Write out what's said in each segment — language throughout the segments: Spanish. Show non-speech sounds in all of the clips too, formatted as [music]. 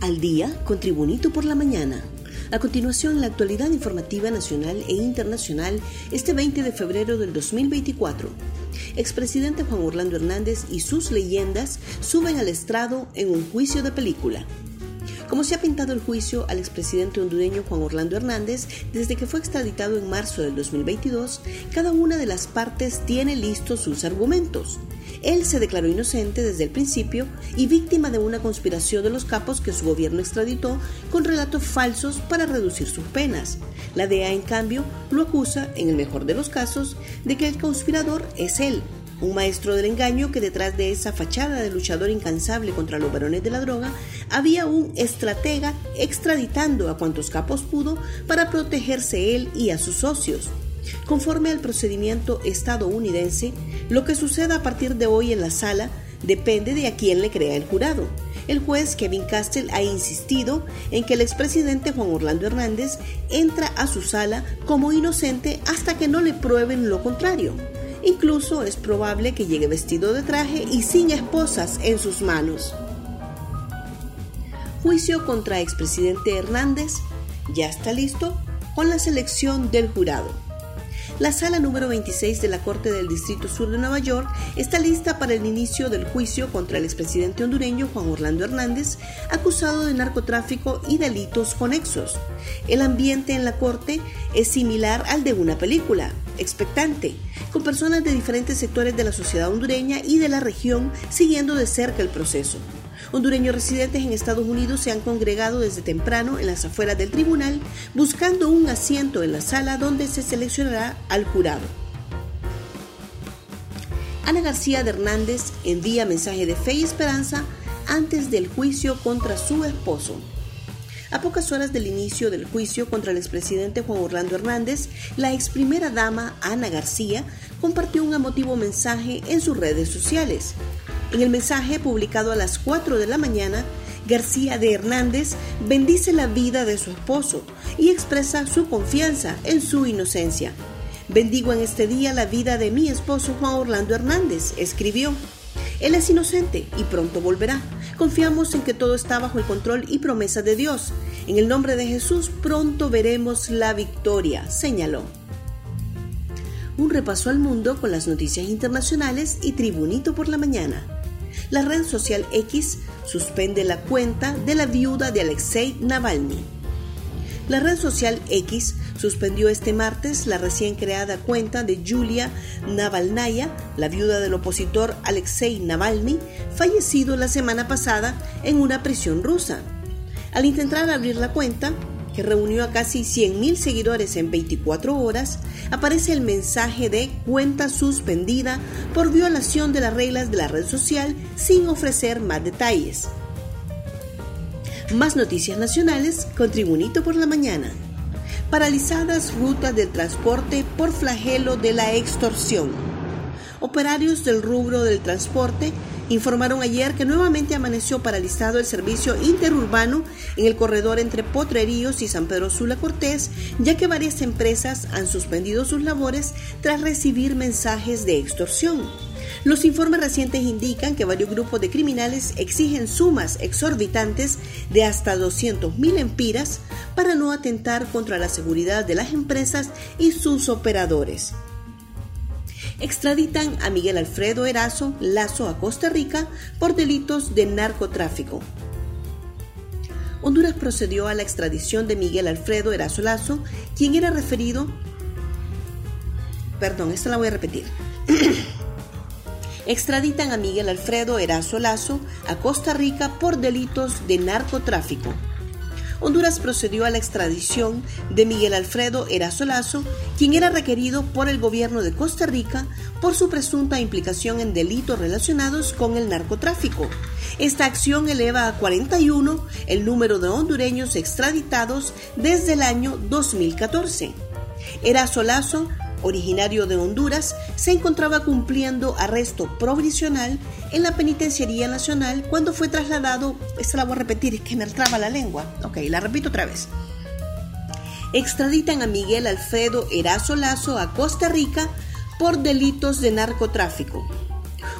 Al día con Tribunito por la mañana. A continuación, la actualidad informativa nacional e internacional este 20 de febrero del 2024. Expresidente Juan Orlando Hernández y sus leyendas suben al estrado en un juicio de película. Como se ha pintado el juicio al expresidente hondureño Juan Orlando Hernández desde que fue extraditado en marzo del 2022, cada una de las partes tiene listos sus argumentos. Él se declaró inocente desde el principio y víctima de una conspiración de los capos que su gobierno extraditó con relatos falsos para reducir sus penas. La DEA, en cambio, lo acusa, en el mejor de los casos, de que el conspirador es él, un maestro del engaño que detrás de esa fachada de luchador incansable contra los varones de la droga había un estratega extraditando a cuantos capos pudo para protegerse él y a sus socios. Conforme al procedimiento estadounidense, lo que suceda a partir de hoy en la sala depende de a quién le crea el jurado. El juez Kevin Castell ha insistido en que el expresidente Juan Orlando Hernández entra a su sala como inocente hasta que no le prueben lo contrario. Incluso es probable que llegue vestido de traje y sin esposas en sus manos. Juicio contra expresidente Hernández ya está listo con la selección del jurado. La sala número 26 de la Corte del Distrito Sur de Nueva York está lista para el inicio del juicio contra el expresidente hondureño Juan Orlando Hernández, acusado de narcotráfico y delitos conexos. El ambiente en la Corte es similar al de una película, expectante, con personas de diferentes sectores de la sociedad hondureña y de la región siguiendo de cerca el proceso. Hondureños residentes en Estados Unidos se han congregado desde temprano en las afueras del tribunal buscando un asiento en la sala donde se seleccionará al jurado. Ana García de Hernández envía mensaje de fe y esperanza antes del juicio contra su esposo. A pocas horas del inicio del juicio contra el expresidente Juan Orlando Hernández, la ex primera dama Ana García compartió un emotivo mensaje en sus redes sociales. En el mensaje publicado a las 4 de la mañana, García de Hernández bendice la vida de su esposo y expresa su confianza en su inocencia. Bendigo en este día la vida de mi esposo Juan Orlando Hernández, escribió. Él es inocente y pronto volverá. Confiamos en que todo está bajo el control y promesa de Dios. En el nombre de Jesús pronto veremos la victoria, señaló. Un repaso al mundo con las noticias internacionales y Tribunito por la mañana la red social X suspende la cuenta de la viuda de Alexei Navalny. La red social X suspendió este martes la recién creada cuenta de Julia Navalnaya, la viuda del opositor Alexei Navalny, fallecido la semana pasada en una prisión rusa. Al intentar abrir la cuenta, reunió a casi 100.000 seguidores en 24 horas, aparece el mensaje de cuenta suspendida por violación de las reglas de la red social sin ofrecer más detalles. Más noticias nacionales con Tribunito por la Mañana. Paralizadas rutas del transporte por flagelo de la extorsión. Operarios del rubro del transporte informaron ayer que nuevamente amaneció paralizado el servicio interurbano en el corredor entre Potreríos y San Pedro Sula Cortés, ya que varias empresas han suspendido sus labores tras recibir mensajes de extorsión. Los informes recientes indican que varios grupos de criminales exigen sumas exorbitantes de hasta 200.000 empiras para no atentar contra la seguridad de las empresas y sus operadores extraditan a Miguel Alfredo Erazo Lazo a Costa Rica por delitos de narcotráfico. Honduras procedió a la extradición de Miguel Alfredo Erazo Lazo, quien era referido... Perdón, esta la voy a repetir. [clears throat] extraditan a Miguel Alfredo Erazo Lazo a Costa Rica por delitos de narcotráfico. Honduras procedió a la extradición de Miguel Alfredo Erazolazo, quien era requerido por el gobierno de Costa Rica por su presunta implicación en delitos relacionados con el narcotráfico. Esta acción eleva a 41 el número de hondureños extraditados desde el año 2014. Erazolazo originario de Honduras, se encontraba cumpliendo arresto provisional en la Penitenciaría Nacional cuando fue trasladado, esta la voy a repetir, es que me traba la lengua, ok, la repito otra vez. Extraditan a Miguel Alfredo Erazo Lazo a Costa Rica por delitos de narcotráfico.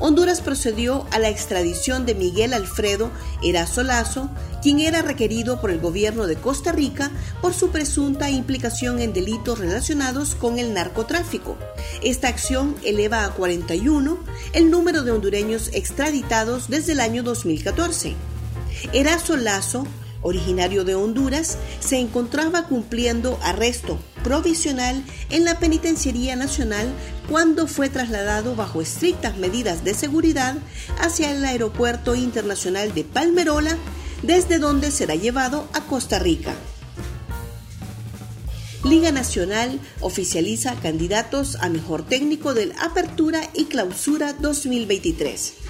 Honduras procedió a la extradición de Miguel Alfredo Erazo Lazo, quien era requerido por el gobierno de Costa Rica por su presunta implicación en delitos relacionados con el narcotráfico. Esta acción eleva a 41 el número de hondureños extraditados desde el año 2014. Erazo Lazo originario de Honduras, se encontraba cumpliendo arresto provisional en la Penitenciaría Nacional cuando fue trasladado bajo estrictas medidas de seguridad hacia el Aeropuerto Internacional de Palmerola, desde donde será llevado a Costa Rica. Liga Nacional oficializa candidatos a mejor técnico del Apertura y Clausura 2023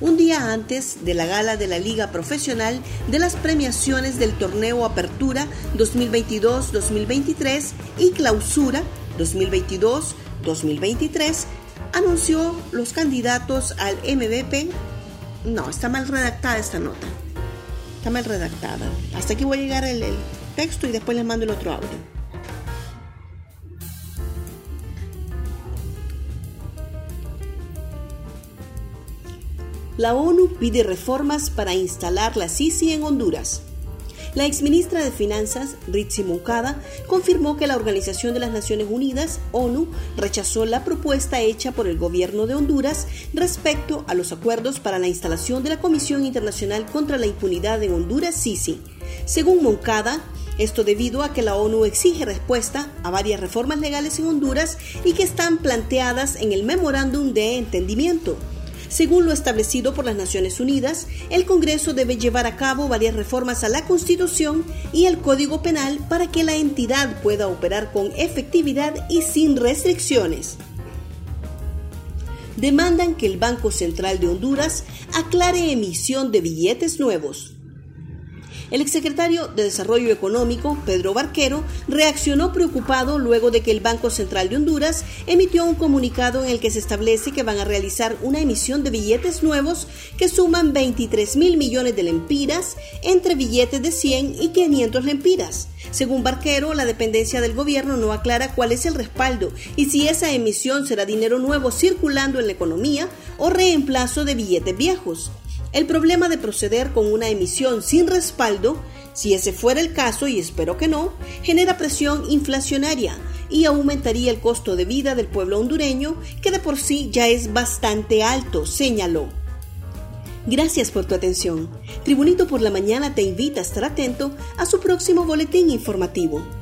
un día antes de la gala de la Liga Profesional de las premiaciones del torneo Apertura 2022-2023 y Clausura 2022-2023, anunció los candidatos al MVP. No, está mal redactada esta nota. Está mal redactada. Hasta aquí voy a llegar el, el texto y después les mando el otro audio. La ONU pide reformas para instalar la Sisi en Honduras. La exministra de Finanzas, Ritzi Moncada, confirmó que la Organización de las Naciones Unidas, ONU, rechazó la propuesta hecha por el gobierno de Honduras respecto a los acuerdos para la instalación de la Comisión Internacional contra la Impunidad en Honduras, Sisi. Según Moncada, esto debido a que la ONU exige respuesta a varias reformas legales en Honduras y que están planteadas en el memorándum de entendimiento. Según lo establecido por las Naciones Unidas, el Congreso debe llevar a cabo varias reformas a la Constitución y al Código Penal para que la entidad pueda operar con efectividad y sin restricciones demandan que el Banco Central de Honduras aclare emisión de billetes nuevos. El exsecretario de Desarrollo Económico, Pedro Barquero, reaccionó preocupado luego de que el Banco Central de Honduras emitió un comunicado en el que se establece que van a realizar una emisión de billetes nuevos que suman 23 mil millones de lempiras entre billetes de 100 y 500 lempiras. Según Barquero, la dependencia del gobierno no aclara cuál es el respaldo y si esa emisión será dinero nuevo circulando en la economía o reemplazo de billetes viejos. El problema de proceder con una emisión sin respaldo, si ese fuera el caso, y espero que no, genera presión inflacionaria y aumentaría el costo de vida del pueblo hondureño, que de por sí ya es bastante alto, señaló. Gracias por tu atención. Tribunito por la Mañana te invita a estar atento a su próximo boletín informativo.